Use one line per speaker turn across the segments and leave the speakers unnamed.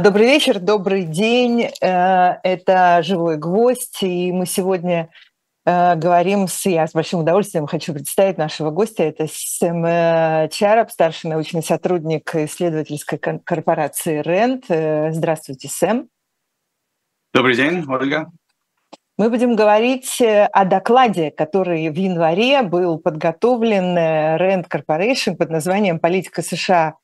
Добрый вечер, добрый день. Э, это «Живой гвоздь», и мы сегодня э, говорим с... Я с большим удовольствием хочу представить нашего гостя. Это Сэм э, Чарап, старший научный сотрудник исследовательской корпорации РЕНТ. Здравствуйте, Сэм.
Добрый день, Ольга.
Мы будем говорить о докладе, который в январе был подготовлен Rent Corporation под названием «Политика США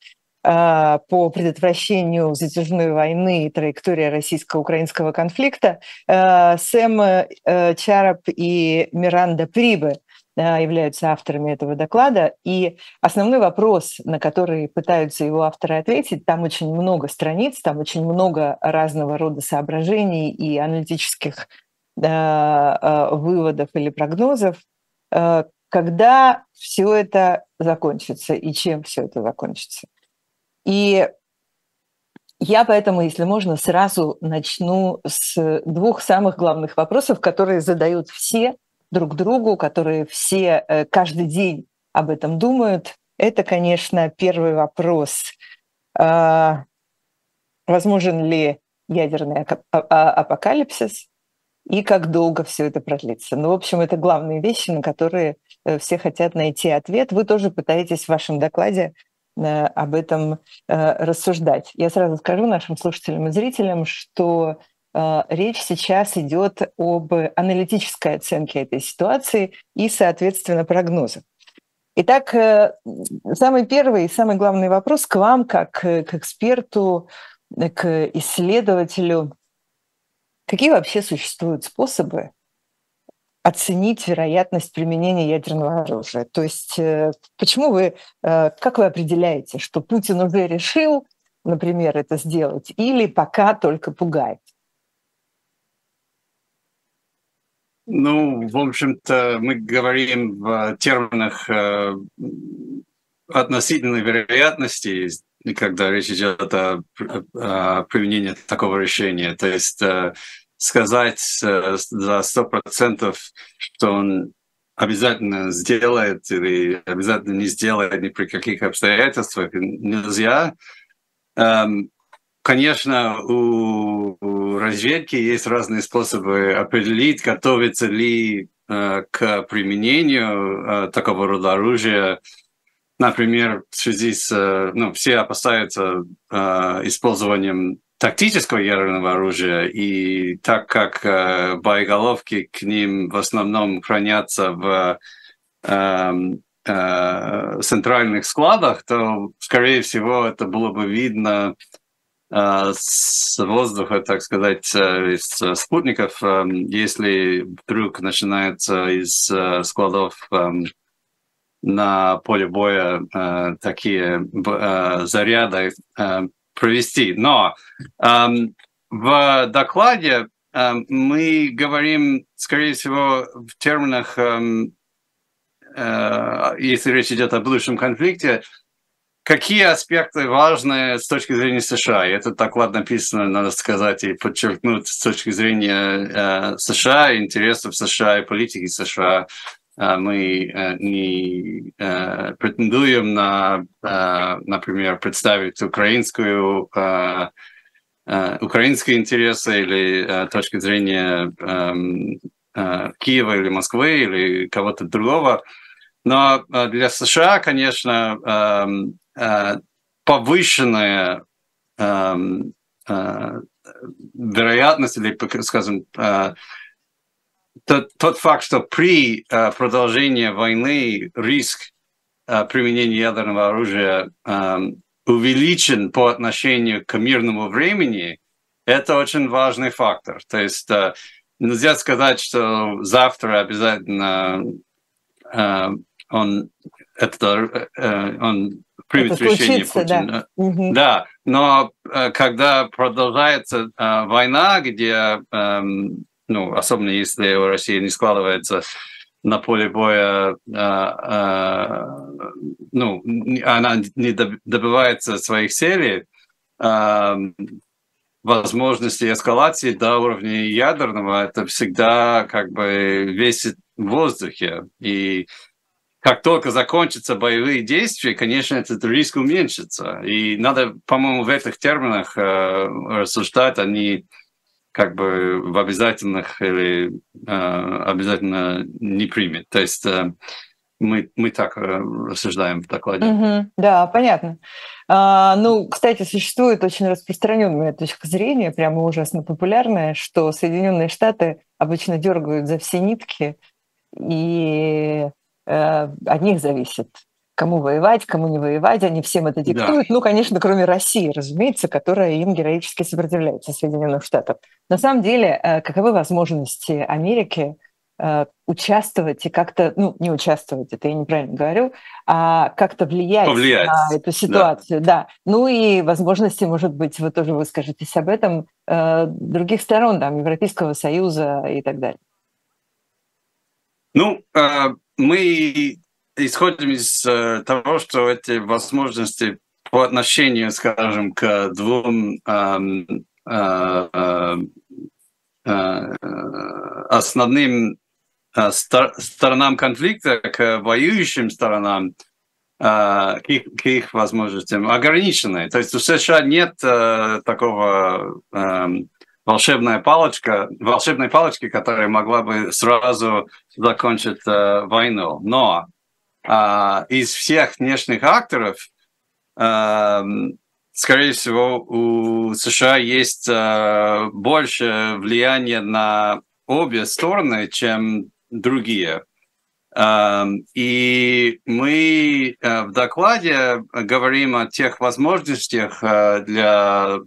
по предотвращению затяжной войны и траектория российско-украинского конфликта, а, Сэм э, Чарап и Миранда Прибы а, являются авторами этого доклада. И основной вопрос, на который пытаются его авторы ответить, там очень много страниц, там очень много разного рода соображений и аналитических выводов или прогнозов, когда все это закончится и чем все это закончится. И я поэтому, если можно, сразу начну с двух самых главных вопросов, которые задают все друг другу, которые все э, каждый день об этом думают. Это, конечно, первый вопрос. А, возможен ли ядерный а, а, апокалипсис и как долго все это продлится? Ну, в общем, это главные вещи, на которые э, все хотят найти ответ. Вы тоже пытаетесь в вашем докладе об этом э, рассуждать. Я сразу скажу нашим слушателям и зрителям, что э, речь сейчас идет об аналитической оценке этой ситуации и, соответственно, прогнозах. Итак, самый первый и самый главный вопрос к вам, как к эксперту, к исследователю. Какие вообще существуют способы оценить вероятность применения ядерного оружия. То есть э, почему вы, э, как вы определяете, что Путин уже решил, например, это сделать, или пока только пугает?
Ну, в общем-то, мы говорим в терминах э, относительной вероятности, когда речь идет о, о применении такого решения. То есть сказать э, за сто процентов, что он обязательно сделает или обязательно не сделает ни при каких обстоятельствах нельзя. Эм, конечно, у разведки есть разные способы определить, готовится ли э, к применению э, такого рода оружия. Например, в связи с... Ну, все опасаются использованием тактического ядерного оружия, и так как э, боеголовки к ним в основном хранятся в э, э, центральных складах, то, скорее всего, это было бы видно э, с воздуха, так сказать, э, из спутников, э, если вдруг начинается из э, складов э, на поле боя э, такие э, заряды э, провести. Но эм, в докладе эм, мы говорим, скорее всего, в терминах, эм, э, если речь идет о будущем конфликте, какие аспекты важны с точки зрения США. Это доклад написано, надо сказать, и подчеркнуть с точки зрения э, США, интересов США и политики США. А, мы э, не э, претендуем на, э, например, представить украинскую, украинские интересы или точки зрения эм, Киева или Москвы или кого-то другого. Но для США, конечно, эм, повышенная эм, вероятность или, скажем, тот, тот факт, что при э, продолжении войны риск э, применения ядерного оружия э, увеличен по отношению к мирному времени, это очень важный фактор. То есть э, нельзя сказать, что завтра обязательно э, он это э, он примет это решение Путина. Да. Угу. да, но э, когда продолжается э, война, где э, ну, особенно если у России не складывается на поле боя, а, а, ну, она не добивается своих целей, а, возможности эскалации до уровня ядерного, это всегда как бы весит в воздухе. И как только закончатся боевые действия, конечно, этот риск уменьшится. И надо, по-моему, в этих терминах э, рассуждать, они как бы в обязательных или э, обязательно не примет. То есть э, мы, мы так э, рассуждаем в докладе.
Угу, да, понятно. А, ну, кстати, существует очень распространенная точка зрения, прямо ужасно популярная, что Соединенные Штаты обычно дергают за все нитки, и э, от них зависит, кому воевать, кому не воевать, они всем это диктуют. Да. Ну, конечно, кроме России, разумеется, которая им героически сопротивляется Соединенных Штатов. На самом деле, э, каковы возможности Америки Э, участвовать и как-то, ну, не участвовать, это я неправильно говорю, а как-то влиять, Повлиять. на эту ситуацию, да. да. Ну и возможности, может быть, вы тоже выскажетесь об этом, э, других сторон, там, Европейского Союза и так далее.
Ну, мы исходим из того, что эти возможности по отношению, скажем, к двум основным Э, сторонам конфликта, к воюющим сторонам, э, к их, к их возможностям ограничены. То есть у США нет э, такого эм, волшебная палочка, волшебной палочки, которая могла бы сразу закончить войну. Но из всех внешних акторов, эм, скорее всего, у США есть больше влияния на обе стороны, чем другие. И мы э, в докладе говорим о тех возможностях э, для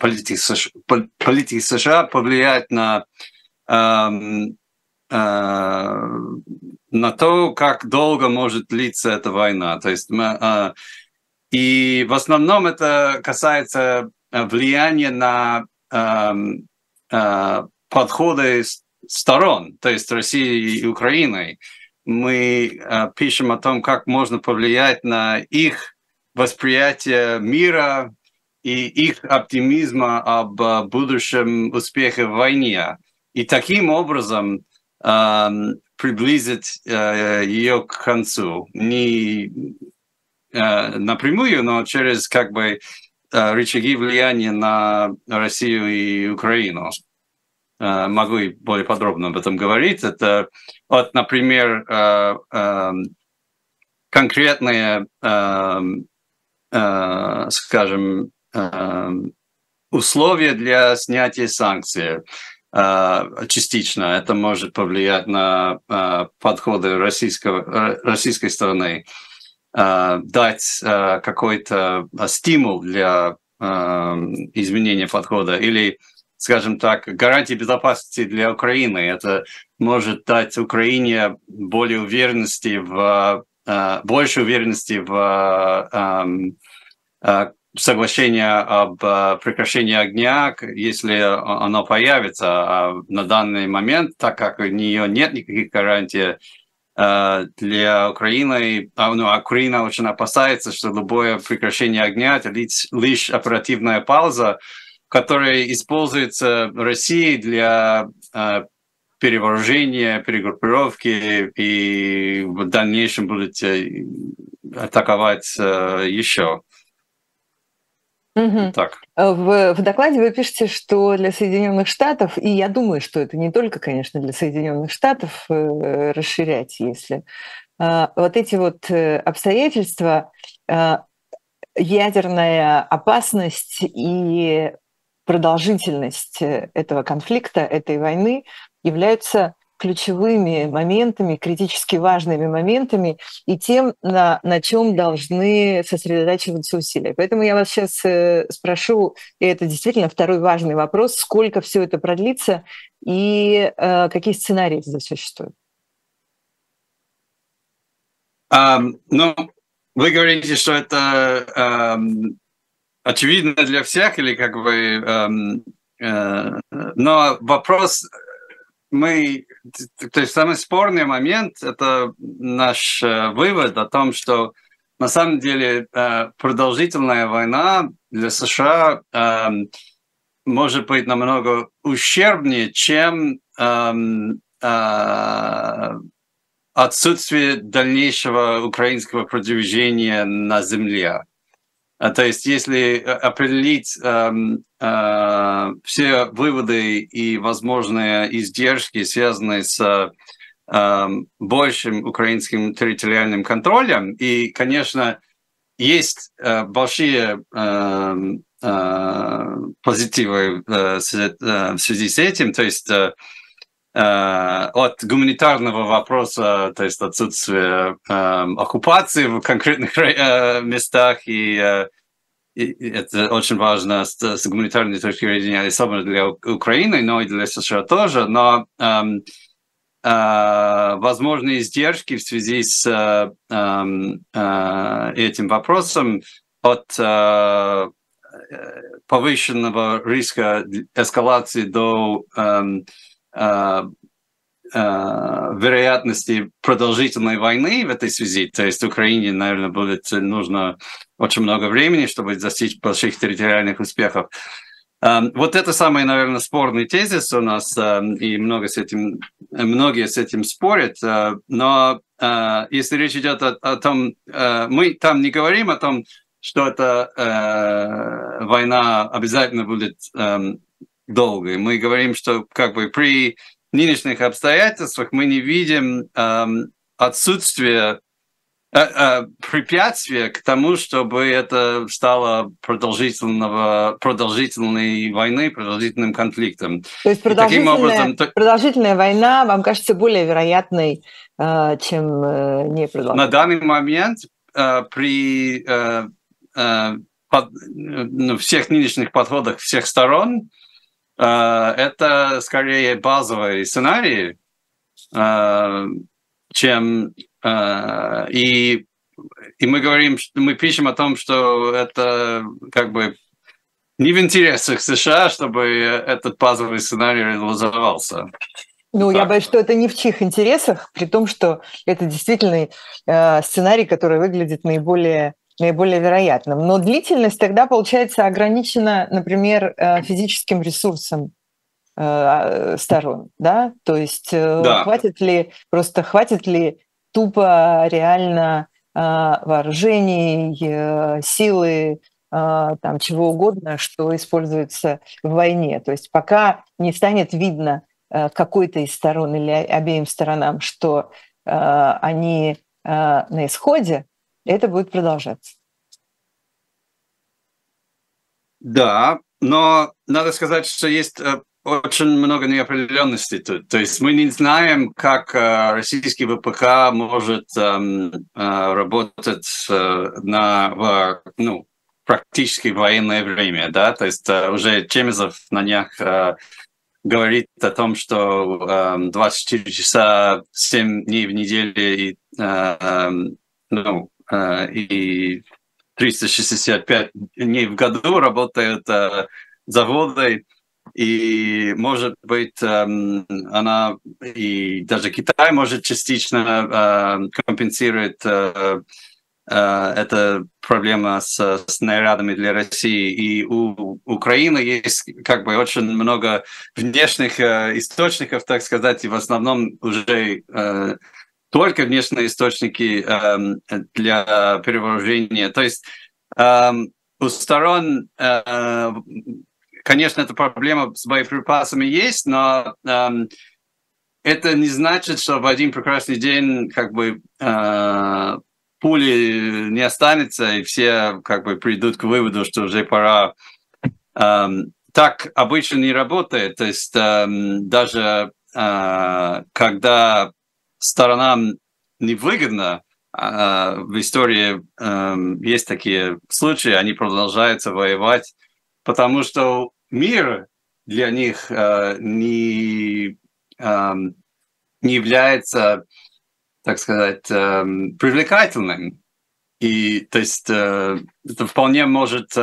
политики США, политики США повлиять на, э, на то, как долго может длиться эта война. То есть мы, и в основном это касается влияния на подходы сторон, то есть России и Украиной. Мы э, пишем о том, как можно повлиять на их восприятие мира и их оптимизма об э, будущем успехе в войне. И таким образом э, приблизить э, ее к концу. Не э, напрямую, но через как бы э, рычаги влияния на Россию и Украину. Могу и более подробно об этом говорить. Это, вот, например, э, э, конкретные, скажем, условия для снятия санкций частично. Это может повлиять на подходы российского, российской стороны, дать какой-то стимул для изменения подхода или скажем так, гарантии безопасности для Украины. Это может дать Украине более уверенности в э, больше уверенности в э, соглашение об э, прекращении огня, если оно появится. А на данный момент, так как у нее нет никаких гарантий для Украины, а, ну, Украина очень опасается, что любое прекращение огня – это лишь, оперативная пауза, который используется Россией для э, перевооружения, перегруппировки и в дальнейшем будет э, атаковать э, еще.
Угу. Так. В, в докладе вы пишете, что для Соединенных Штатов, и я думаю, что это не только, конечно, для Соединенных Штатов э, расширять, если э, вот эти вот обстоятельства, э, ядерная опасность и продолжительность э, этого конфликта, этой войны являются ключевыми моментами, критически важными моментами и тем, на, на чем должны сосредотачиваться усилия. Поэтому я вас сейчас э, спрошу, и это действительно второй важный вопрос, сколько все это продлится и э, какие сценарии здесь существуют?
Um, ну, вы говорите, что это um, очевидно для всех или как бы... Эм, э, но вопрос мы, то есть самый спорный момент – это наш э, вывод о том, что на самом деле э, продолжительная война для США э, может быть намного ущербнее, чем эм, э, отсутствие дальнейшего украинского продвижения на земле. А, то есть, если определить э, э, все выводы и возможные издержки, связанные с э, большим украинским территориальным контролем, и, конечно, есть э, большие э, э, позитивы э, в связи с этим, то есть э, от гуманитарного вопроса, то есть отсутствие э, оккупации в конкретных э, местах, э, и это очень важно с, с гуманитарной точки зрения, особенно для Украины, но и для США тоже, но э, э, возможные издержки в связи с э, э, этим вопросом от э, повышенного риска эскалации до э, Э, э, вероятности продолжительной войны в этой связи. То есть Украине, наверное, будет нужно очень много времени, чтобы достичь больших территориальных успехов. Эм, вот это самый, наверное, спорный тезис у нас, эм, и много с этим, многие с этим спорят. Э, но если речь идет о, о том, мы там не говорим о том, что эта война обязательно будет эм, долгой. Мы говорим, что как бы при нынешних обстоятельствах мы не видим отсутствие э, э, препятствия к тому, чтобы это стало продолжительного, продолжительной войной, продолжительным конфликтом.
То есть продолжительная, образом, продолжительная война вам кажется более вероятной, э, чем непродолжительная?
На данный момент при ну, всех нынешних подходах всех сторон это скорее базовый сценарий, чем и и мы говорим, мы пишем о том, что это как бы не в интересах США, чтобы этот базовый сценарий реализовался.
Ну, так. я боюсь, что это не в чьих интересах, при том, что это действительно э, сценарий, который выглядит наиболее наиболее вероятным. Но длительность тогда, получается, ограничена, например, э, физическим ресурсом э, сторон, да? То есть э, да. хватит ли, просто хватит ли тупо реально вооружений, силы, там чего угодно, что используется в войне. То есть пока не станет видно какой-то из сторон или обеим сторонам, что они на исходе, это будет продолжаться.
Да, но надо сказать, что есть э, очень много неопределенностей тут. То есть мы не знаем, как э, российский ВПК может эм, э, работать на ну, практически военное время, да, то есть уже Чемизов на днях говорит о том, что 24 эм, часа 7 дней в неделю и, эм, ну, и 365 дней в году работают э, заводы, и, может быть, э, она и даже Китай может частично э, компенсировать э, э, эта проблема с снарядами для России. И у Украины есть как бы очень много внешних э, источников, так сказать, и в основном уже только внешние источники эм, для перевооружения. То есть эм, у сторон, конечно, эта проблема с боеприпасами есть, но эм, это не значит, что в один прекрасный день как бы э, пули не останется, и все как бы придут к выводу, что уже пора. Так обычно не работает. То есть даже э, когда сторонам невыгодно, а, в истории эм, есть такие случаи, они продолжаются воевать, потому что мир для них э, не, эм, не является, так сказать, эм, привлекательным. И то есть э, это вполне может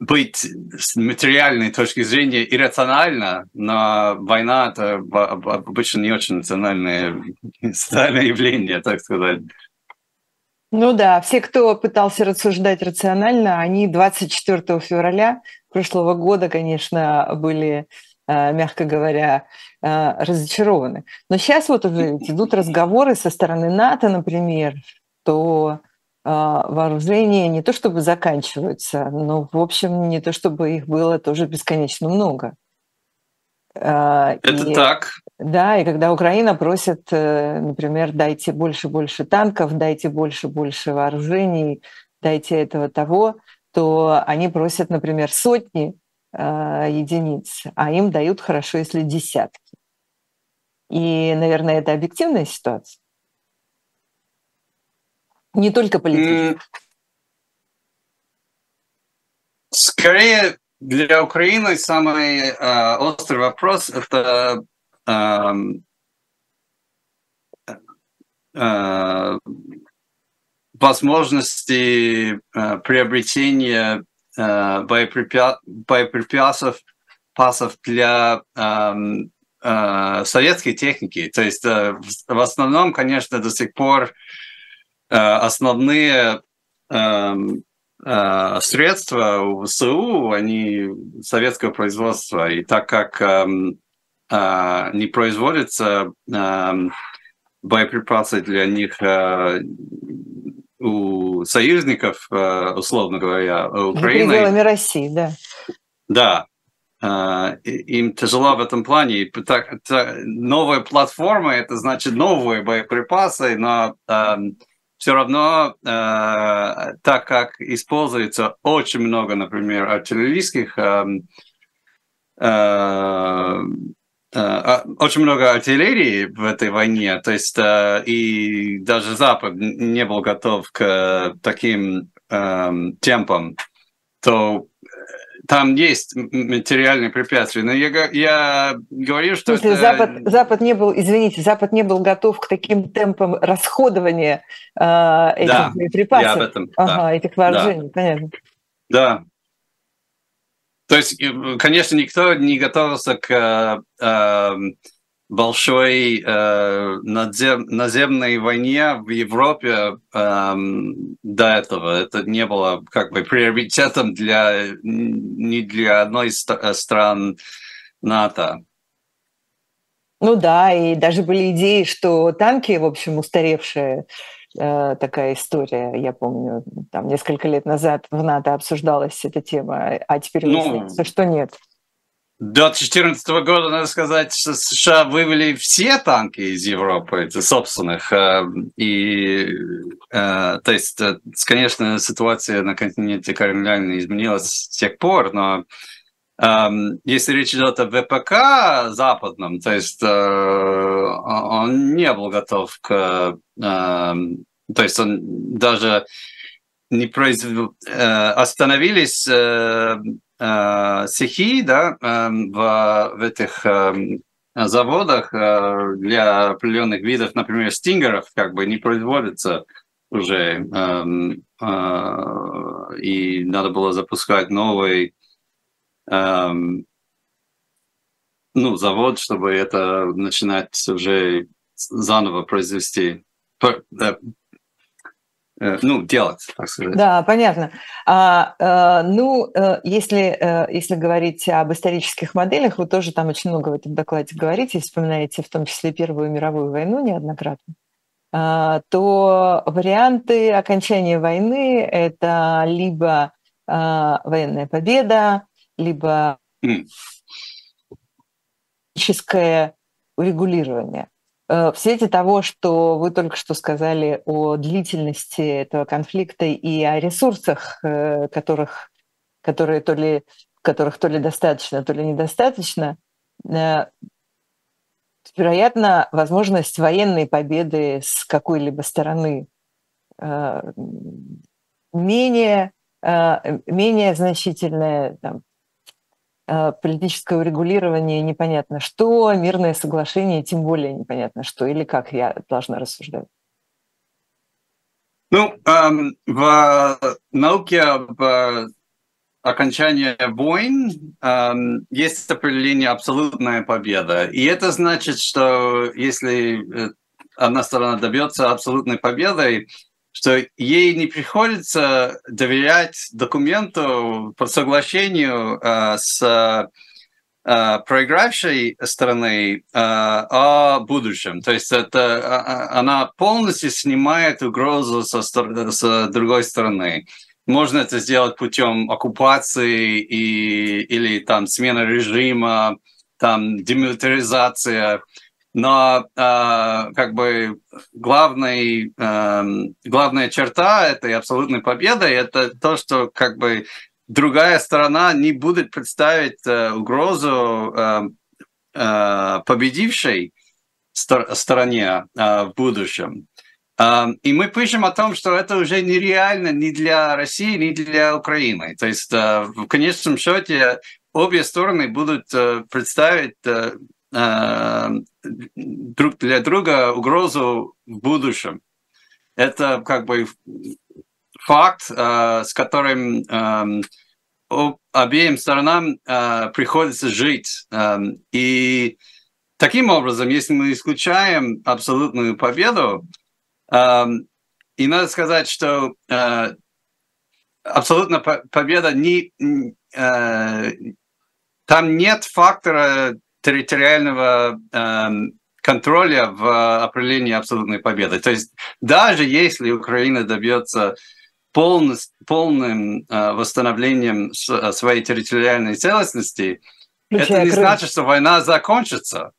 быть с материальной точки зрения иррационально, но война это обычно не очень национальное, национальное явление, так сказать.
Ну да, все, кто пытался рассуждать рационально, они 24 февраля прошлого года, конечно, были мягко говоря, разочарованы. Но сейчас вот уже идут разговоры со стороны НАТО, например, что вооружения не то чтобы заканчиваются, но, в общем, не то чтобы их было тоже бесконечно много.
Это и, так.
Да, и когда Украина просит, э, например, дайте больше больше танков, дайте больше больше вооружений, дайте этого того, то они просят, например, сотни э, единиц, а им дают хорошо, если десятки. И, наверное, это объективная ситуация. Не только политическая.
Скорее, для Украины самый э, острый вопрос это возможности э, приобретения э, боеприпя... боеприпасов пасов для э, э, советской техники. То есть э, в основном, конечно, до сих пор э, основные э, э, средства у ВСУ, они советского производства. И так как э, э, не производятся боеприпасы для них э, у союзников, э, условно говоря, Украины. За
пределами России, да.
Да, им тяжело в этом плане. Так, новая платформа – это значит новые боеприпасы, но все равно, так как используется очень много, например, артиллерийских Э, а, очень много артиллерии в этой войне, то есть э, и даже Запад не был готов к таким эм, темпам, то э, там есть материальные препятствия. Но я, я говорю, что...
Смысле, это... Запад, Запад не был, извините, Запад не был готов к таким темпам расходования э, этих да, припасов, об этом, ага, да, этих вооружений, да. понятно.
Да, то есть, конечно, никто не готовился к э, эм, большой э, надзем, наземной войне в Европе э, до этого. Это не было как бы приоритетом для ни для одной из стран НАТО.
Ну да, и даже были идеи, что танки, в общем, устаревшие, Э, такая история, я помню, там несколько лет назад в НАТО обсуждалась эта тема, а теперь ну, выясняется, что нет.
До 2014 года, надо сказать, что США вывели все танки из Европы, собственных. Э, и, э, то есть, конечно, ситуация на континенте кардинально изменилась с тех пор, но если речь идет о ВПК западном, то есть он не был готов к то есть он даже не произвел, э, остановились э, э, цехи да, в, в этих заводах для определенных видов, например, стингеров, как бы не производятся уже, и надо было запускать новый ну, завод, чтобы это начинать уже заново произвести Э, ну, делать, так сказать.
Да, понятно. А, а, ну, э, если, если говорить об исторических моделях, вы тоже там очень много в этом докладе говорите, вспоминаете в том числе Первую мировую войну неоднократно, а, то варианты окончания войны – это либо военная победа, либо mm. урегулирование – Э, в свете того, что вы только что сказали о длительности этого конфликта и о ресурсах, э, которых, которые то ли, которых то ли достаточно, то ли недостаточно, э, вероятно, возможность военной победы с какой-либо стороны менее, менее значительная, там, политическое урегулирование непонятно что, мирное соглашение тем более непонятно что, или как я должна рассуждать?
Ну, эм, в науке об окончании войн эм, есть определение абсолютная победа. И это значит, что если э, одна сторона добьется абсолютной победы, что ей не приходится доверять документу по соглашению э, с проигравшей стороны о будущем. То есть это она полностью снимает угрозу со, с другой стороны. Можно это сделать путем оккупации и, или там смены режима, там демилитаризация. Но э, как бы главный, э, главная черта этой абсолютной победы это то, что как бы другая сторона не будет представить э, угрозу э, э, победившей стор- стороне э, в будущем. И мы пишем о том, что это уже нереально ни для России, ни для Украины. То есть в конечном счете обе стороны будут представить друг для друга угрозу в будущем. Это как бы факт, с которым обеим сторонам приходится жить. И таким образом, если мы исключаем абсолютную победу, и надо сказать, что э, абсолютно победа не э, там нет фактора территориального эм, контроля в определении абсолютной победы. То есть даже если Украина добьется полным э, восстановлением своей территориальной целостности, Включая это не Крым. значит, что война закончится.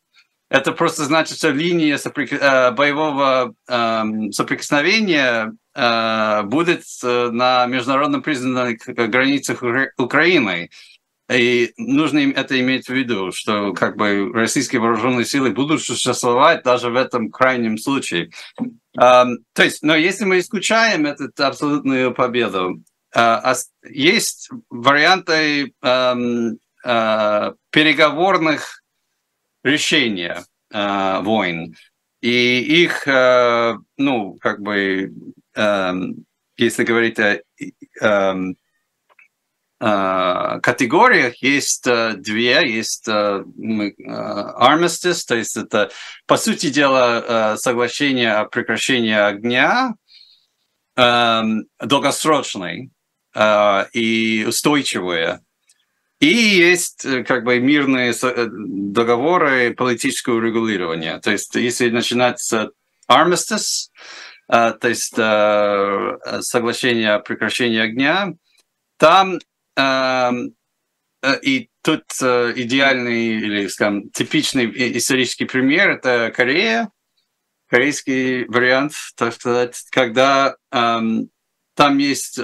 Это просто значит, что линия соприк... Э, боевого эм, соприкосновения э, будет э, на международно признанных границах Украины. И нужно им это иметь в виду, что как бы российские вооруженные силы будут существовать даже в этом крайнем случае. Um, то есть, но если мы исключаем эту абсолютную победу, uh, есть варианты um, uh, переговорных решения э, войн. И их, ну, как бы, э, если говорить о категориях, есть э, две. Есть э, armistice, то есть это, по сути дела, э, соглашение о прекращении огня, э, долгосрочный э, и устойчивое, и есть э, как бы мирные э, договоры политического регулирования. То есть если начинать с armistice, э, то есть соглашение о прекращении огня, там и тут идеальный или, скажем, типичный исторический пример – это Корея, корейский вариант, так сказать, когда там есть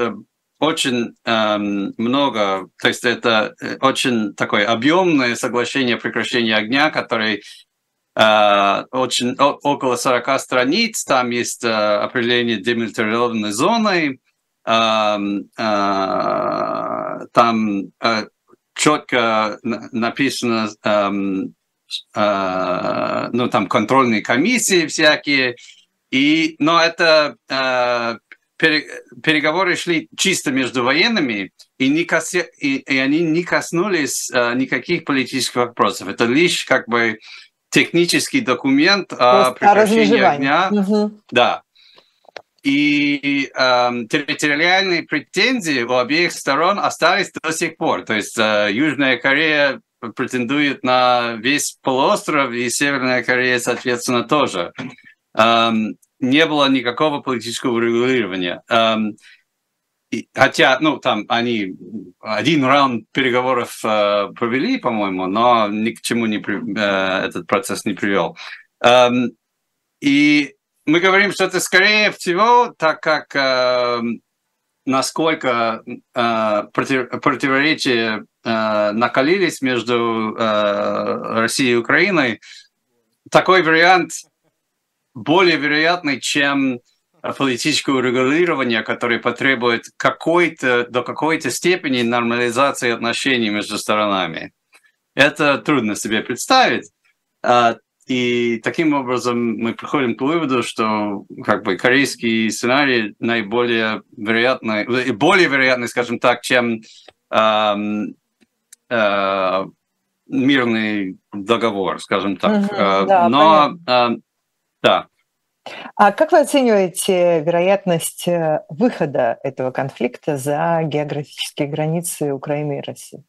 очень эм, много, то есть это э, очень такое объемное соглашение о прекращении огня, который э, очень о, около 40 страниц, там есть э, определение демилитаризованной зоны, э, э, там э, четко написано, э, э, ну там контрольные комиссии всякие, и, но это э, переговоры шли чисто между военными, и, не косе, и, и они не коснулись а, никаких политических вопросов. Это лишь как бы технический документ о прекращении огня. Угу. Да. И э, территориальные претензии у обеих сторон остались до сих пор. То есть э, Южная Корея претендует на весь полуостров, и Северная Корея, соответственно, тоже не было никакого политического регулирования. Эм, хотя, ну, там они один раунд переговоров э, провели, по-моему, но ни к чему не, э, этот процесс не привел. Эм, и мы говорим, что это скорее всего, так как э, насколько противоречия накалились между Россией и Украиной, такой вариант более вероятный, чем политическое регулирование, которое потребует какой-то, до какой-то степени нормализации отношений между сторонами. Это трудно себе представить. И таким образом мы приходим к выводу, что как бы корейский сценарий наиболее вероятный, более вероятный, скажем так, чем э, э, мирный договор, скажем так. Угу, да, Но понятно. Да.
А как вы оцениваете вероятность э, выхода этого конфликта за географические границы Украины и России?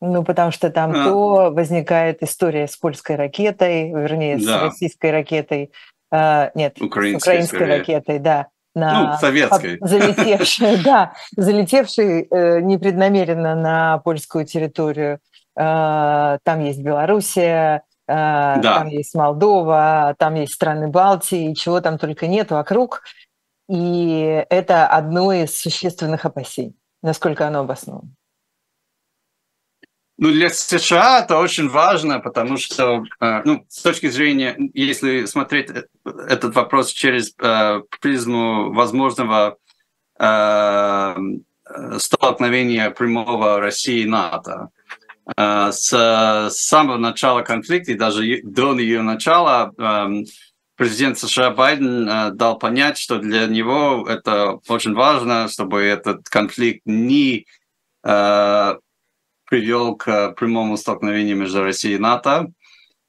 Ну, потому что там а. то возникает история с польской ракетой, вернее, да. с российской ракетой, а, нет, украинской, с украинской скорее. ракетой, да.
На, ну, советской.
Залетевшей, да, залетевшей э, непреднамеренно на польскую территорию. Э, там есть Белоруссия, э, да. там есть Молдова, там есть страны Балтии, чего там только нет вокруг. И это одно из существенных опасений. Насколько оно обосновано?
Ну, для США это очень важно, потому что, э, ну, с точки зрения, если смотреть этот вопрос через э, призму возможного э, столкновения прямого России и НАТО, с самого начала конфликта и даже до ее начала эм, президент США Байден дал понять, что для него это очень важно, чтобы этот конфликт не привел к прямому столкновению между Россией и НАТО.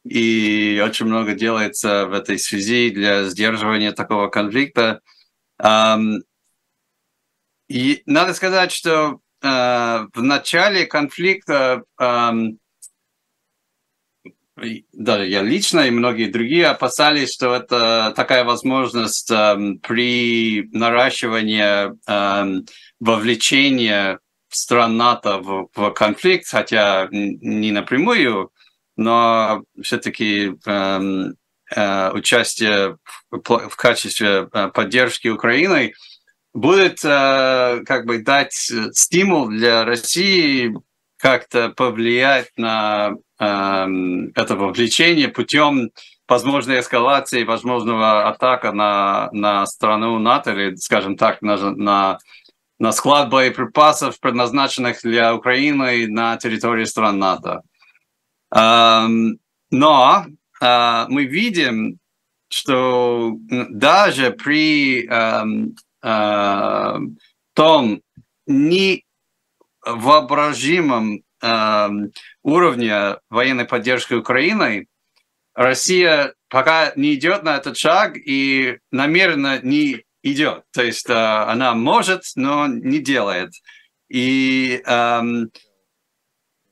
И очень много делается в этой связи для сдерживания такого конфликта. И надо сказать, что э, в начале конфликта даже я лично и многие другие опасались, что это такая возможность при наращивании вовлечения стран НАТО в, в конфликт, хотя не напрямую, но все-таки э, э, участие в, в качестве э, поддержки Украины будет э, как бы дать стимул для России как-то повлиять на э, это вовлечение путем возможной эскалации, возможного атака на, на страну НАТО или, скажем так, на, на на склад боеприпасов, предназначенных для Украины на территории стран НАТО. Но а, мы видим, что даже при том невоображимом уровне военной поддержки Украины, Россия пока не идет на этот шаг и намеренно не идет. То есть э, она может, но не делает. И эм,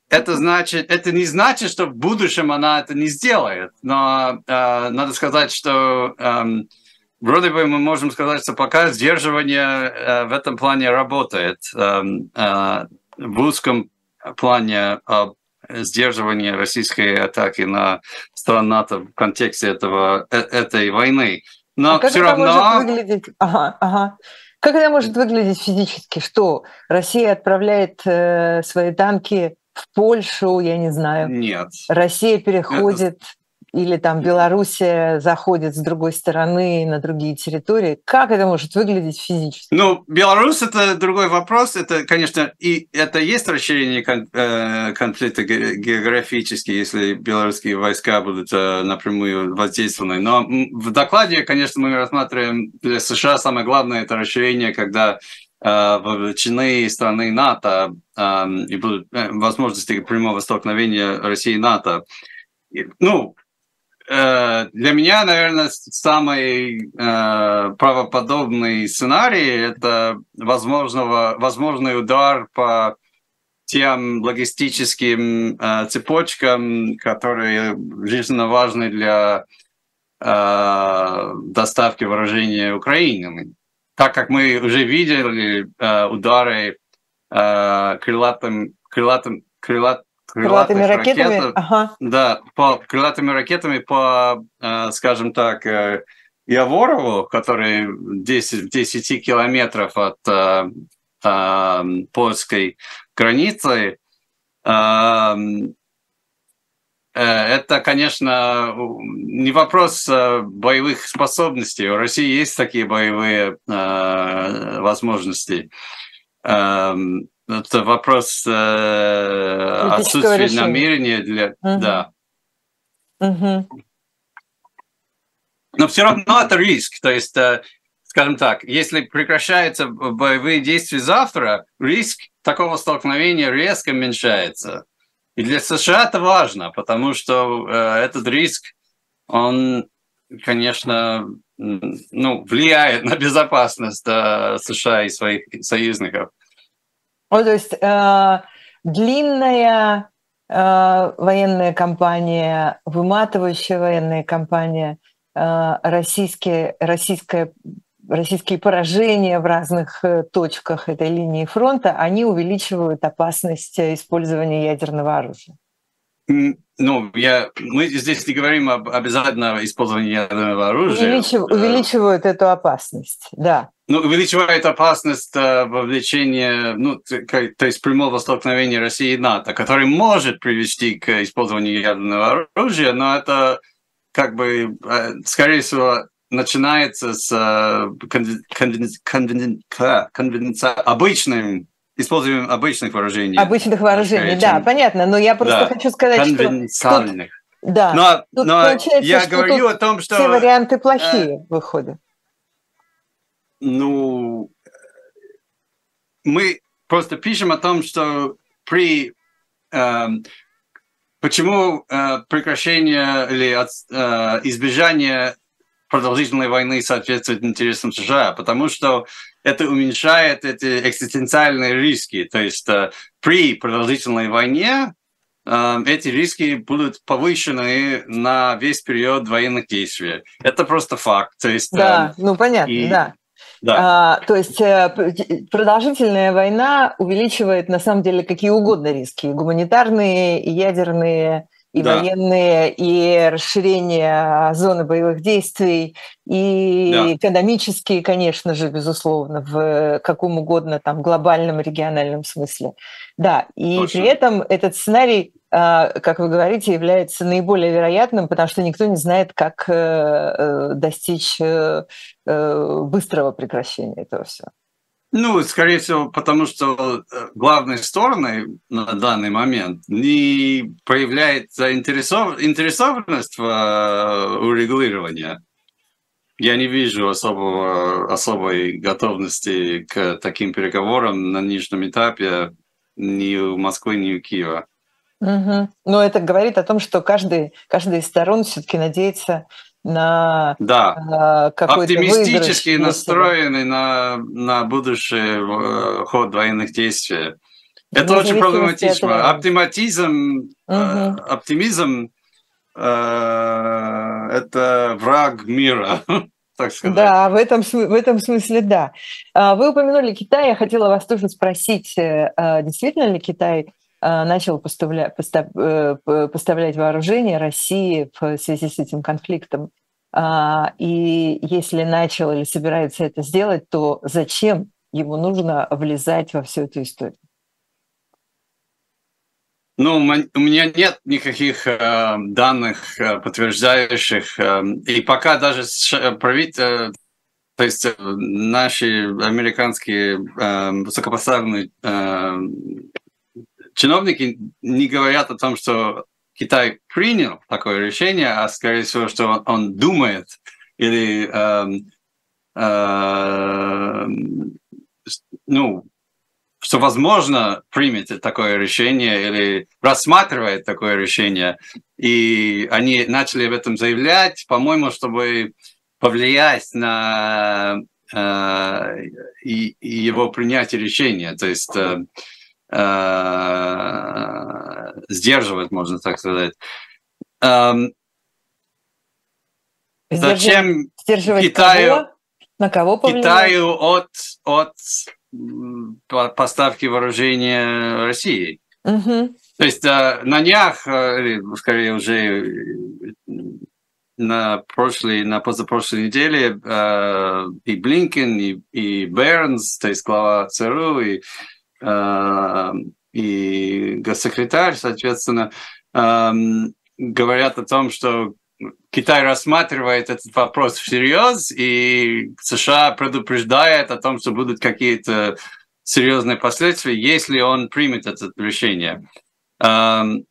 это значит, это не значит, что в будущем она это не сделает. Но э, надо сказать, что э, вроде бы мы можем сказать, что пока сдерживание э, в этом плане работает. Э, э, в узком плане э, сдерживания российской атаки на стран НАТО в контексте этого, э, этой войны. Но а как все это равно...
может выглядеть? Ага, ага. Как это может выглядеть физически? Что Россия отправляет э, свои танки в Польшу, я не знаю.
Нет.
Россия переходит или там Белоруссия заходит с другой стороны на другие территории. Как это может выглядеть физически?
Ну, Беларусь – это другой вопрос. Это, конечно, и это есть расширение э, конфликта географически, если белорусские войска будут э, напрямую воздействованы. Но в докладе, конечно, мы рассматриваем для США самое главное – это расширение, когда э, вовлечены страны НАТО и будут возможности прямого столкновения России и НАТО. Ну, для меня, наверное, самый э, правоподобный сценарий – это возможного, возможный удар по тем логистическим э, цепочкам, которые жизненно важны для э, доставки вооружения Украине. Так как мы уже видели э, удары э, крылатым, крылатым, крылат,
крылатыми ракетами, ракет,
ага. да, по крылатыми ракетами по, э, скажем так, э, Яворову, который 10, 10 километров от э, польской границы, это, конечно, не вопрос боевых способностей. У России есть такие боевые возможности. Эм, это вопрос э, отсутствия решения. намерения для... Угу. Да. Угу. Но все равно это риск. То есть, э, скажем так, если прекращаются боевые действия завтра, риск такого столкновения резко уменьшается. И для США это важно, потому что э, этот риск, он, конечно, ну, влияет на безопасность э, США и своих союзников.
Ну, то есть э, длинная э, военная кампания, выматывающая военная кампания, э, российские, российское, российские поражения в разных э, точках этой линии фронта, они увеличивают опасность использования ядерного оружия.
Ну, я, мы здесь не говорим об обязательно использовании ядерного оружия.
Увеличив, увеличивают эту опасность, да.
Ну, увеличивает опасность э, вовлечения, ну, то есть прямого столкновения России и НАТО, который может привести к использованию ядерного оружия, но это как бы, э, скорее всего, начинается с э, конвен, конвен, конвен, обычным используем обычных вооружений.
Обычных вооружений, да, чем... понятно. Но я просто да, хочу сказать,
что... Тут,
да,
но, тут но я говорю о том, что...
Все варианты плохие э, выходят.
Ну, мы просто пишем о том, что при... Э, почему э, прекращение или от, э, избежание продолжительной войны соответствует интересам США? Потому что это уменьшает эти экзистенциальные риски. То есть э, при продолжительной войне э, эти риски будут повышены на весь период военных действий. Это просто факт. То есть,
да, э, ну понятно, и, да. Да. А, то есть продолжительная война увеличивает на самом деле какие угодно риски, гуманитарные, ядерные, и да. военные, и расширение зоны боевых действий, и да. экономические, конечно же, безусловно, в каком угодно там глобальном, региональном смысле. Да, и Точно. при этом этот сценарий, а, как вы говорите, является наиболее вероятным, потому что никто не знает, как э, э, достичь э, быстрого прекращения этого всего.
Ну, скорее всего, потому что э, главной стороной на данный момент не проявляет заинтересов... интересованность в э, урегулировании. Я не вижу особого, особой готовности к таким переговорам на нижнем этапе ни у Москвы, ни у Киева.
Угу. Но это говорит о том, что каждый, каждая из сторон все-таки надеется на
да. какой-то оптимистически настроены на, на будущий э, ход военных действий. Это очень проблематично. Оптиматизм, угу. оптимизм э, это враг мира. Так сказать.
Да, в этом, в этом смысле да. А, вы упомянули Китай, я хотела вас тоже спросить, а действительно ли Китай начал поставля, постав, поставлять вооружение России в связи с этим конфликтом. А, и если начал или собирается это сделать, то зачем ему нужно влезать во всю эту историю?
Ну, у меня нет никаких э, данных, э, подтверждающих, э, и пока даже правительство, то есть э, наши американские э, высокопоставленные э, чиновники не говорят о том, что Китай принял такое решение, а скорее всего, что он, он думает или э, э, ну, что возможно примет такое решение или рассматривает такое решение. И они начали об этом заявлять, по-моему, чтобы повлиять на э, его принятие решения. То есть э, Э, сдерживать, можно так сказать. Эм, зачем
сдерживать Китаю, кого? На кого
Китаю от, от поставки вооружения России? Угу. То есть э, на днях, э, или скорее уже на прошлой, на позапрошлой неделе и Блинкен, и, и Бернс, то есть глава ЦРУ, и и госсекретарь, соответственно, эм, говорят о том, что Китай рассматривает этот вопрос всерьез, и США предупреждает о том, что будут какие-то серьезные последствия, если он примет это решение. Эм,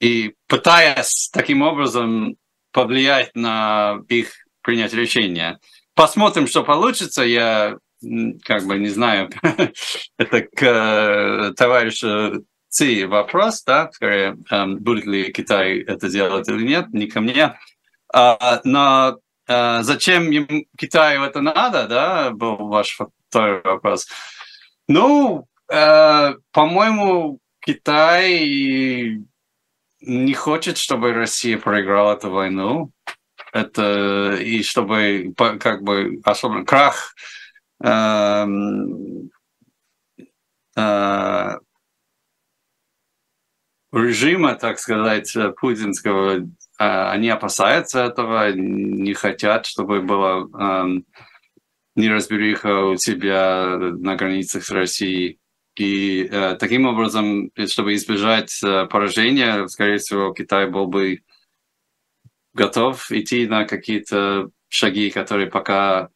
и пытаясь таким образом повлиять на их принять решение. Посмотрим, что получится. Я как бы не знаю, это к э, товарищу Ци вопрос, да, скорее, эм, будет ли Китай это делать или нет, не ко мне. А, но э, зачем Китаю это надо, да, был ваш второй вопрос. Ну, э, по-моему, Китай не хочет, чтобы Россия проиграла эту войну. Это и чтобы как бы особенно крах э, э, режима, так сказать, путинского, э, они опасаются этого, не хотят, чтобы было э, неразбериха у себя на границах с Россией. И э, таким образом, чтобы избежать э, поражения, скорее всего, Китай был бы готов идти на какие-то шаги, которые пока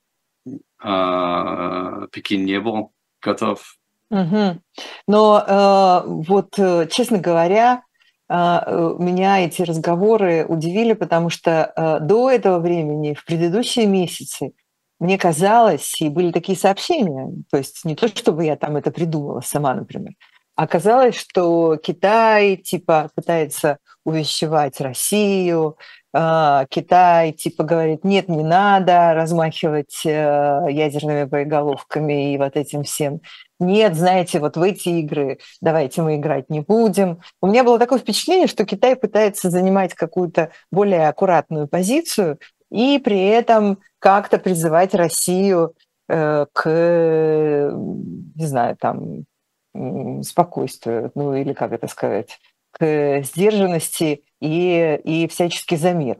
Пекин не был готов.
Угу. Но э, вот, э, честно говоря, э, меня эти разговоры удивили, потому что до этого времени, в предыдущие месяцы, мне казалось, и были такие сообщения, то есть не то, чтобы я там это придумала сама, например, а казалось, что Китай типа пытается увещевать Россию, а, Китай типа говорит, нет, не надо размахивать э, ядерными боеголовками и вот этим всем. Нет, знаете, вот в эти игры давайте мы играть не будем. У меня было такое впечатление, что Китай пытается занимать какую-то более аккуратную позицию, и при этом как-то призывать Россию э, к, не знаю, там, спокойствию, ну или как это сказать, к сдержанности и, и всячески за мир.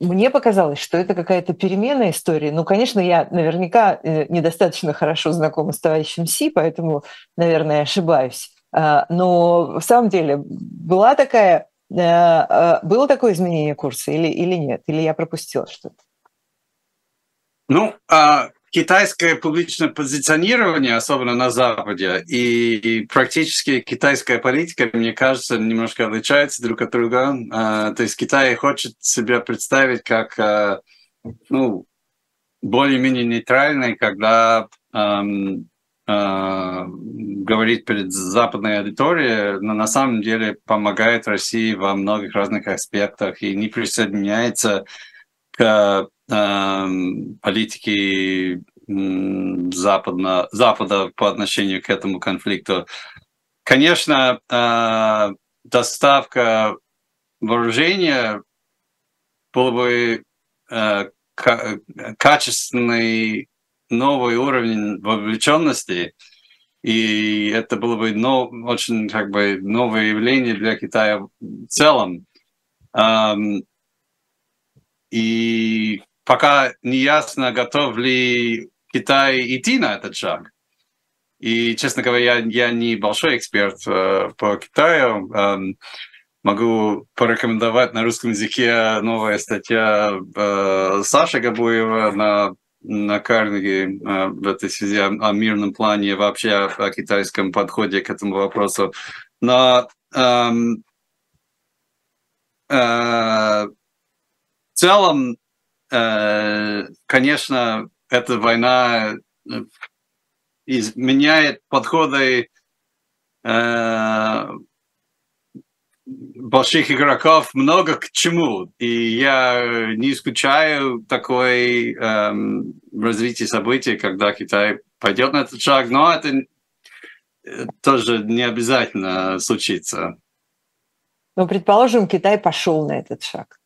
Мне показалось, что это какая-то перемена истории. Ну, конечно, я наверняка э, недостаточно хорошо знакома с товарищем Си, поэтому, наверное, ошибаюсь. А, но в самом деле была такая Э, э, было такое изменение курса или, или нет? Или я пропустила что-то?
Ну, а китайское публичное позиционирование, особенно на Западе, и практически китайская политика, мне кажется, немножко отличается друг от друга. А, то есть Китай хочет себя представить как ну, более-менее нейтральный, когда э, говорит перед западной аудиторией, но на самом деле помогает России во многих разных аспектах и не присоединяется к э, политике западно, Запада по отношению к этому конфликту. Конечно, э, доставка вооружения была бы э, качественной новый уровень вовлеченности, и это было бы но, очень как бы новое явление для Китая в целом. И пока не ясно, готов ли Китай идти на этот шаг. И, честно говоря, я, я не большой эксперт э, по Китаю. Э, могу порекомендовать на русском языке новая статья э, Саши Габуева на на Карнеге э, в этой связи о, о мирном плане, вообще о, о китайском подходе к этому вопросу. Но эм, э, в целом, э, конечно, эта война э, изменяет подходы э, больших игроков много к чему. И я не исключаю такой эм, развитие событий, когда Китай пойдет на этот шаг, но это э, тоже не обязательно случится.
Ну, предположим, Китай пошел на этот шаг.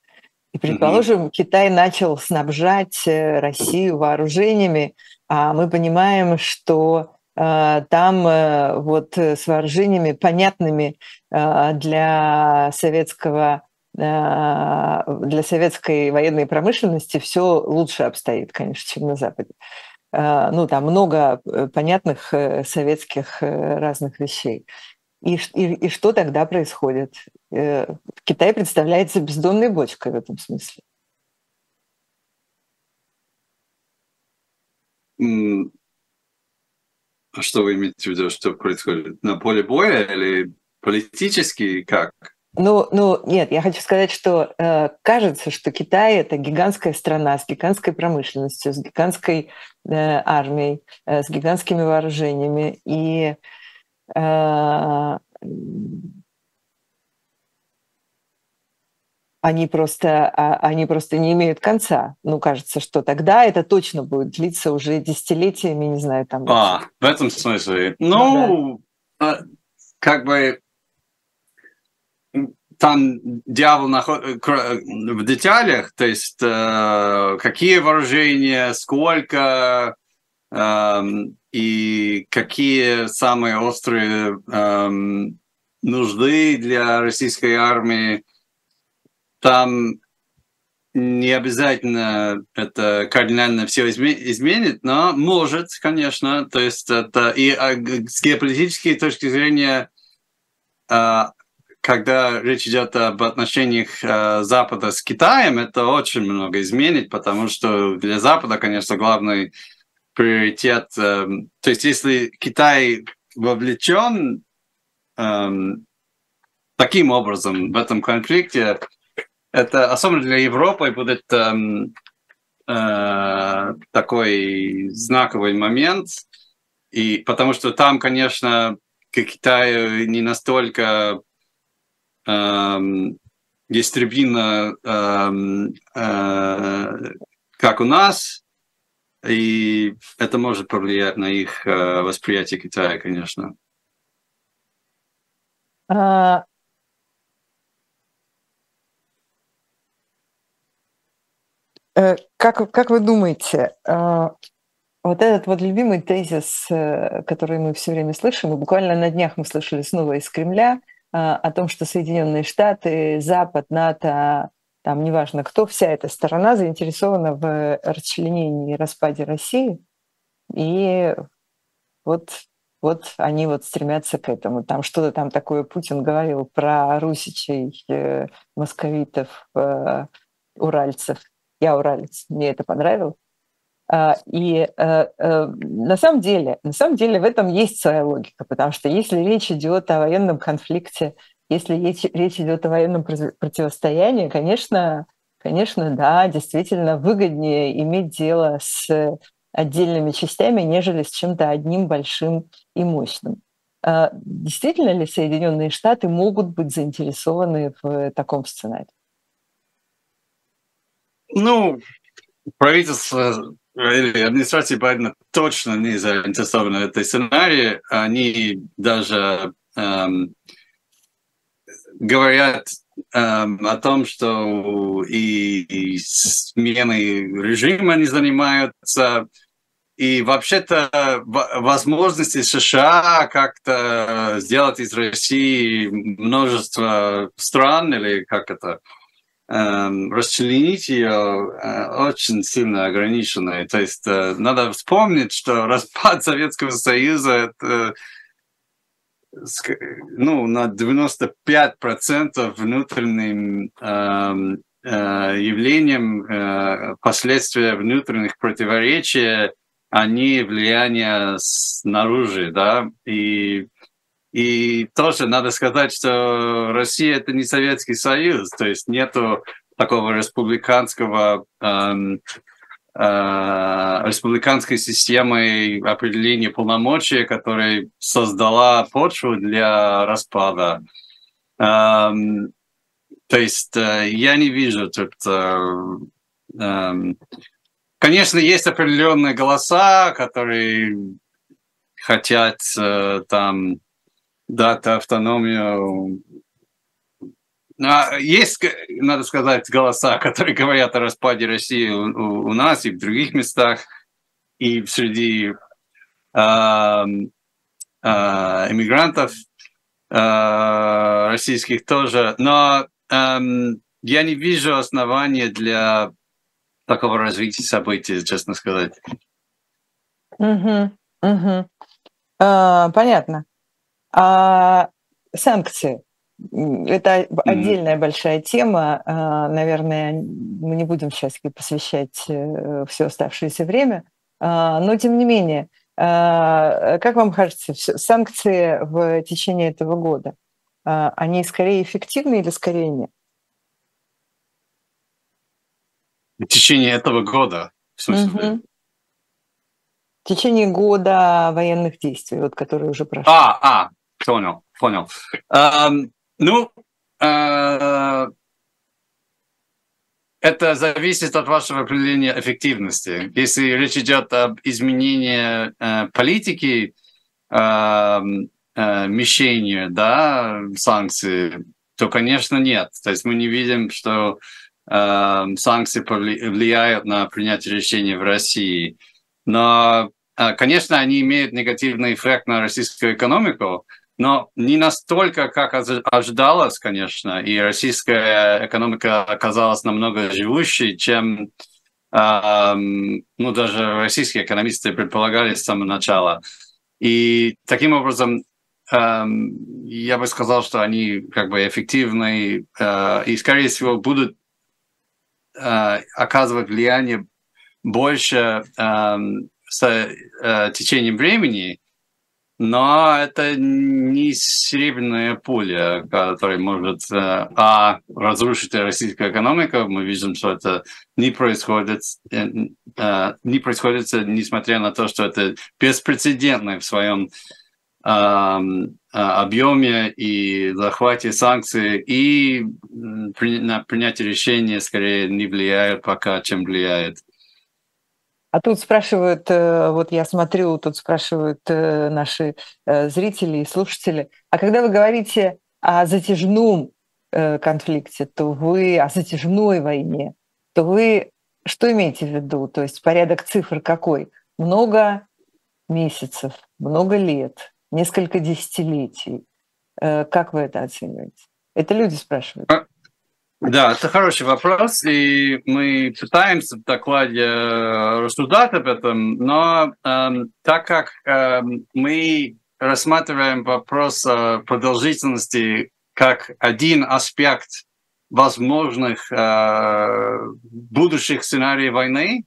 И, предположим, mm-hmm. Китай начал снабжать э, Россию вооружениями, а мы понимаем, что э, там э, вот с вооружениями понятными для советского для советской военной промышленности все лучше обстоит, конечно, чем на Западе. Ну, там много понятных советских разных вещей. И, и, и что тогда происходит? Китай представляется бездонной бочкой в этом смысле.
А что вы имеете в виду, что происходит? На поле боя или Политически как?
Ну, ну, нет, я хочу сказать, что э, кажется, что Китай это гигантская страна с гигантской промышленностью, с гигантской э, армией, э, с гигантскими вооружениями. И э, они просто, а, они просто не имеют конца. Ну, кажется, что тогда это точно будет длиться уже десятилетиями, не знаю, там.
А, в этом смысле. Ну, да. как бы там дьявол наход... в деталях, то есть э, какие вооружения, сколько э, и какие самые острые нужды для российской армии там не обязательно это кардинально все изменит, но может, конечно. То есть это и с геополитической точки зрения, а, когда речь идет об отношениях а, Запада с Китаем, это очень много изменит, потому что для Запада, конечно, главный приоритет. Эм, то есть если Китай вовлечен эм, таким образом в этом конфликте, это особенно для Европы будет эм, э, такой знаковый момент, и потому что там, конечно, к Китаю не настолько эм, дистрибьютивно, эм, э, как у нас, и это может повлиять на их э, восприятие Китая, конечно. А,
Э, как, как вы думаете, э, вот этот вот любимый тезис, который мы все время слышим, и буквально на днях мы слышали снова из Кремля, о том, что Соединенные Штаты, Запад, НАТО, там неважно кто, вся эта сторона заинтересована в расчленении и распаде России. И вот, вот они вот стремятся к этому. Там что-то там такое Путин говорил про русичей, московитов, уральцев я уралец, мне это понравилось. А, и э, э, на самом деле, на самом деле в этом есть своя логика, потому что если речь идет о военном конфликте, если речь, идет о военном противостоянии, конечно, конечно, да, действительно выгоднее иметь дело с отдельными частями, нежели с чем-то одним большим и мощным. А действительно ли Соединенные Штаты могут быть заинтересованы в таком сценарии?
Ну, правительство или администрация Байдена точно не заинтересованы в этой сценарии. Они даже эм, говорят эм, о том, что и, и сменой режима не занимаются, и вообще-то возможности США как-то сделать из России множество стран, или как это, Эм, расчленить ее э, очень сильно ограниченной. То есть э, надо вспомнить, что распад Советского Союза это ну, на 95% внутренним эм, э, явлением последствия внутренних противоречий, они влияние снаружи, да, и и тоже надо сказать, что Россия это не Советский Союз, то есть нету такого республиканского эм, э, республиканской системы определения полномочий, которая создала почву для распада. Эм, то есть э, я не вижу тут... Э, э, конечно, есть определенные голоса, которые хотят э, там дать автономию. А, есть, надо сказать, голоса, которые говорят о распаде России у, у нас и в других местах, и среди э, э, иммигрантов э, российских тоже. Но э, я не вижу основания для такого развития событий, честно сказать.
Угу, угу. А, понятно. А санкции – это отдельная mm-hmm. большая тема. А, наверное, мы не будем сейчас посвящать э, все оставшееся время. А, но, тем не менее, а, как вам кажется, санкции в течение этого года, они скорее эффективны или скорее нет?
В течение этого года, в смысле? Угу.
В течение года военных действий, вот, которые уже прошли.
А, а, Понял, понял. Um, ну, uh, это зависит от вашего определения эффективности. Если речь идет об изменении э, политики, э, э, мещению, да, санкций, то, конечно, нет. То есть мы не видим, что э, санкции влияют на принятие решений в России. Но, э, конечно, они имеют негативный эффект на российскую экономику, но не настолько, как ожидалось, конечно, и российская экономика оказалась намного живущей, чем ну, даже российские экономисты предполагали с самого начала. И таким образом я бы сказал, что они как бы эффективны э, и, скорее всего, будут э, оказывать влияние больше с э, течением времени, но это не серебряная пуля, которая может э, а, разрушить российскую экономику. Мы видим, что это не происходит, э, э, не происходит, несмотря на то, что это беспрецедентно в своем объеме и захвате санкций, и на принятие решения скорее не влияет пока, чем влияет.
А тут спрашивают, э, вот я смотрю, тут спрашивают э, наши э, зрители и слушатели, а когда вы говорите о затяжном конфликте, то вы о затяжной войне, то вы что имеете в виду? То есть порядок цифр какой? Много месяцев, много лет, несколько десятилетий. Как вы это оцениваете? Это люди спрашивают. А,
да, это хороший вопрос, и мы пытаемся в докладе э, рассуждать об этом, но э, так как э, мы рассматриваем вопрос продолжительности как один аспект возможных э, будущих сценариев войны,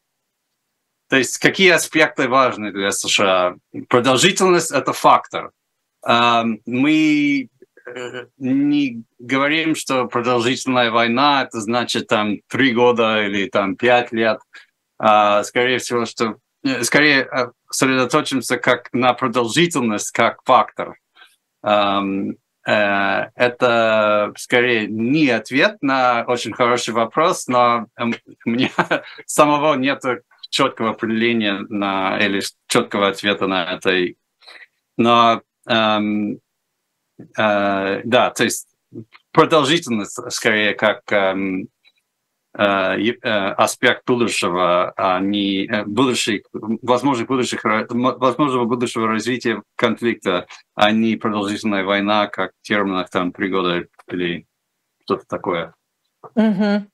то есть какие аспекты важны для США? Продолжительность – это фактор. Э, мы не говорим, что продолжительная война это значит там три года или там пять лет. А, скорее всего, что э, скорее э, сосредоточимся как на продолжительность как фактор. Это скорее не ответ на очень хороший вопрос, но у меня самого нет четкого определения на, или четкого ответа на это. Но Э, да, то есть продолжительность скорее как эм, э, э, аспект будущего, а не будущих, возможных будущих, возможного будущего развития конфликта, а не продолжительная война, как в терминах там три года или что-то такое.
Угу.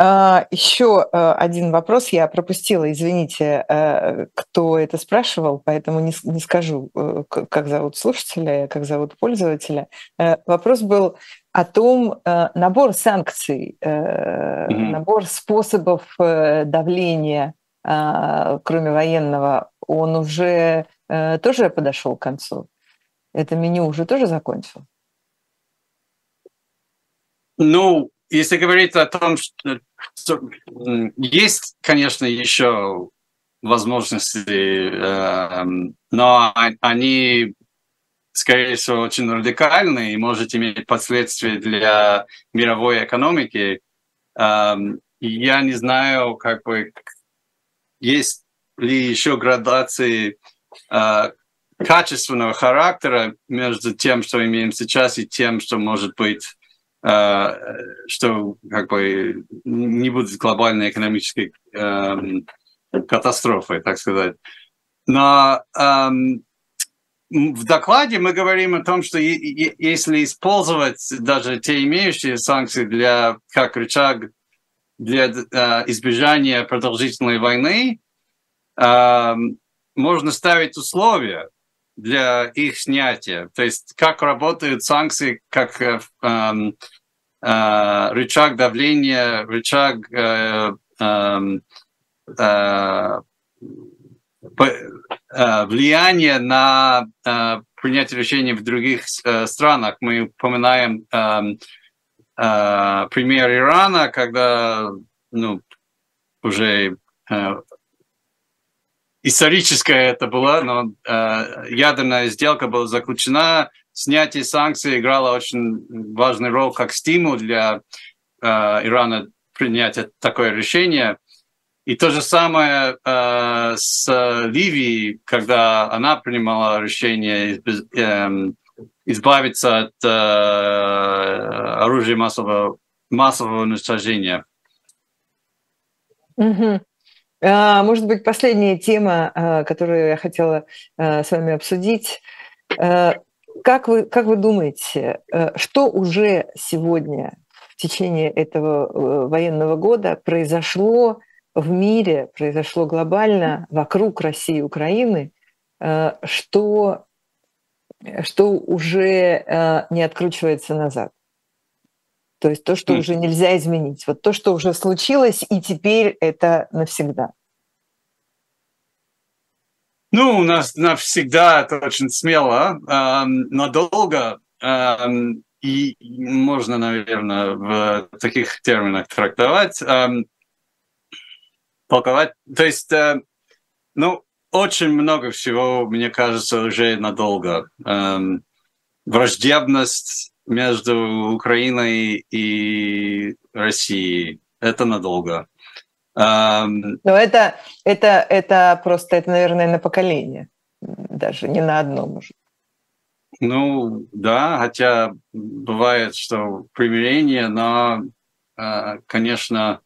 А, Еще э, один вопрос я пропустила, извините, э, кто это спрашивал, поэтому не, не скажу, э, как зовут слушателя, как зовут пользователя. Вопрос был о том, набор санкций, mm-hmm. набор способов давления, кроме военного, он уже тоже подошел к концу? Это меню уже тоже закончил?
Ну, если говорить о том, что, что есть, конечно, еще возможности, э, но они, скорее всего, очень радикальные и может иметь последствия для мировой экономики. Э, я не знаю, как бы, есть ли еще градации э, качественного характера между тем, что имеем сейчас, и тем, что может быть что как бы не будет глобальной экономической эм, катастрофой, так сказать. Но эм, в докладе мы говорим о том, что если использовать даже те имеющие санкции для, как рычаг для э, избежания продолжительной войны, эм, можно ставить условия для их снятия. То есть как работают санкции, как э, э, э, рычаг давления, рычаг э, эм, э, э, влияния на э, принятие решений в других э, странах. Мы упоминаем э, э, пример Ирана, когда ну, уже историческая это была, но э, ядерная сделка была заключена, снятие санкций играло очень важную роль как стимул для э, Ирана принять такое решение. И то же самое э, с Ливией, когда она принимала решение э, избавиться от э, оружия массового, массового уничтожения.
Угу. А, может быть, последняя тема, а, которую я хотела а, с вами обсудить. Как вы, как вы думаете, что уже сегодня в течение этого э, военного года произошло в мире, произошло глобально вокруг России и Украины, что, что уже не откручивается назад? То есть то, что mm. уже нельзя изменить. Вот то, что уже случилось, и теперь это навсегда.
Ну, у нас навсегда это очень смело, э, надолго, э, и можно, наверное, в таких терминах трактовать, э, толковать. То есть, э, ну, очень много всего, мне кажется, уже надолго. Э, враждебность между Украиной и Россией. Это надолго.
Но это, это, это просто, это, наверное, на поколение. Даже не на одно, может.
Ну, да, хотя бывает, что примирение, но, а, конечно,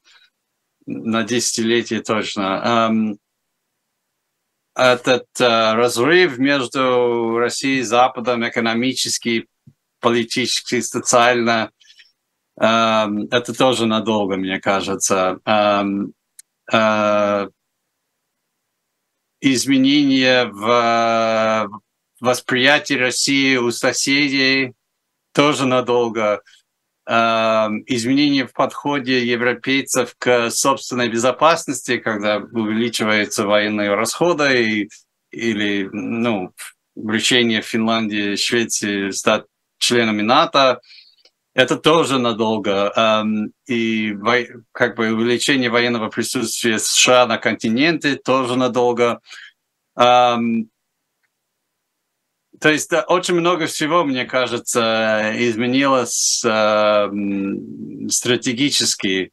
на десятилетие точно. Этот а, разрыв между Россией и Западом экономический, политически, социально, это тоже надолго, мне кажется. Изменения в восприятии России у соседей тоже надолго. Изменения в подходе европейцев к собственной безопасности, когда увеличиваются военные расходы и, или ну, влечение Финландии, Швеции стать членами НАТО, это тоже надолго. И как бы увеличение военного присутствия США на континенте тоже надолго. То есть очень много всего, мне кажется, изменилось стратегически.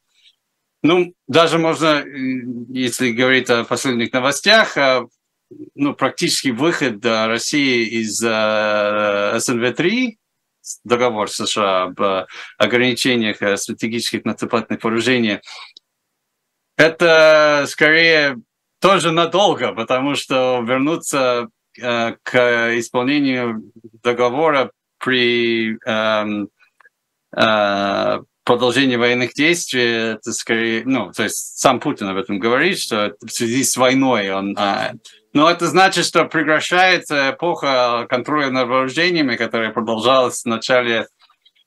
Ну, даже можно, если говорить о последних новостях, а, ну, практически выход России из э, СНВ-3, договор США об э, ограничениях э, стратегических наступательных вооружений, это скорее тоже надолго, потому что вернуться э, к исполнению договора при эм, продолжении военных действий, это скорее, ну, то есть сам Путин об этом говорит, что в связи с войной он но это значит, что прекращается эпоха контроля над вооружениями, которая продолжалась в начале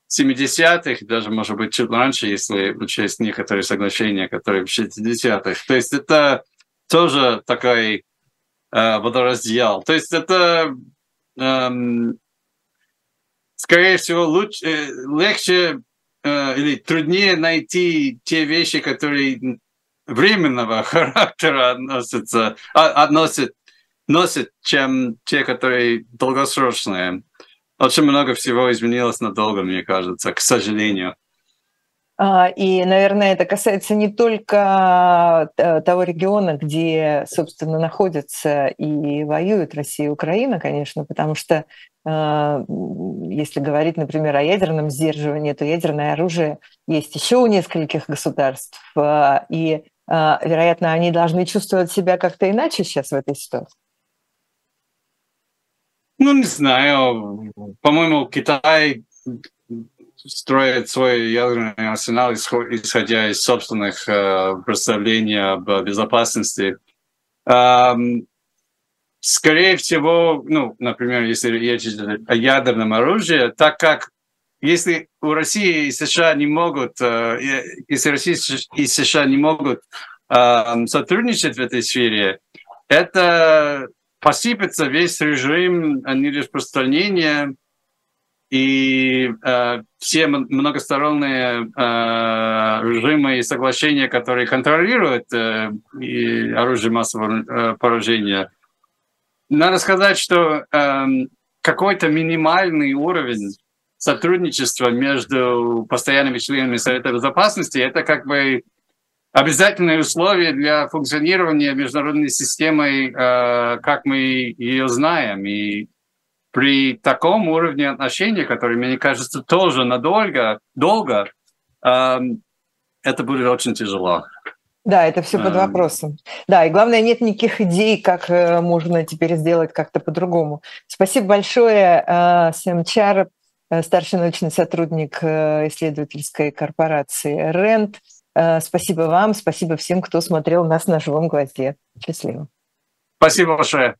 70-х, даже, может быть, чуть раньше, если учесть некоторые соглашения, которые в 60-х. То есть это тоже такой э, водораздел. То есть это, эм, скорее всего, лучше, э, легче э, или труднее найти те вещи, которые временного характера относятся, а, относят, носят, чем те, которые долгосрочные. Очень много всего изменилось надолго, мне кажется, к сожалению.
А, и, наверное, это касается не только э, того региона, где, собственно, находятся и воюют Россия и Украина, конечно, потому что э, если говорить, например, о ядерном сдерживании, то ядерное оружие есть еще у нескольких государств, э, и вероятно, они должны чувствовать себя как-то иначе сейчас в этой ситуации.
Ну, не знаю. По-моему, Китай строит свой ядерный арсенал, исходя из собственных э, представлений об безопасности. скорее всего, ну, например, если речь идет о ядерном оружии, так как если у России и США не могут, э, если Россия и США не могут э, сотрудничать в этой сфере, это посыпется весь режим нераспространения и э, все многосторонние режимы и соглашения, которые контролируют оружие массового поражения. Надо сказать, что эм, какой-то минимальный уровень сотрудничество между постоянными членами Совета Безопасности, это как бы обязательное условие для функционирования международной системы, э, как мы ее знаем. И при таком уровне отношений, который, мне кажется, тоже надолго, долго, эм, это будет очень тяжело.
Да, это все под вопросом. Да, и главное, нет никаких идей, как э, можно теперь сделать как-то по-другому. Спасибо большое, э, Сэм Чар, старший научный сотрудник исследовательской корпорации РЕНТ. Спасибо вам, спасибо всем, кто смотрел нас на живом гвозде. Счастливо.
Спасибо большое.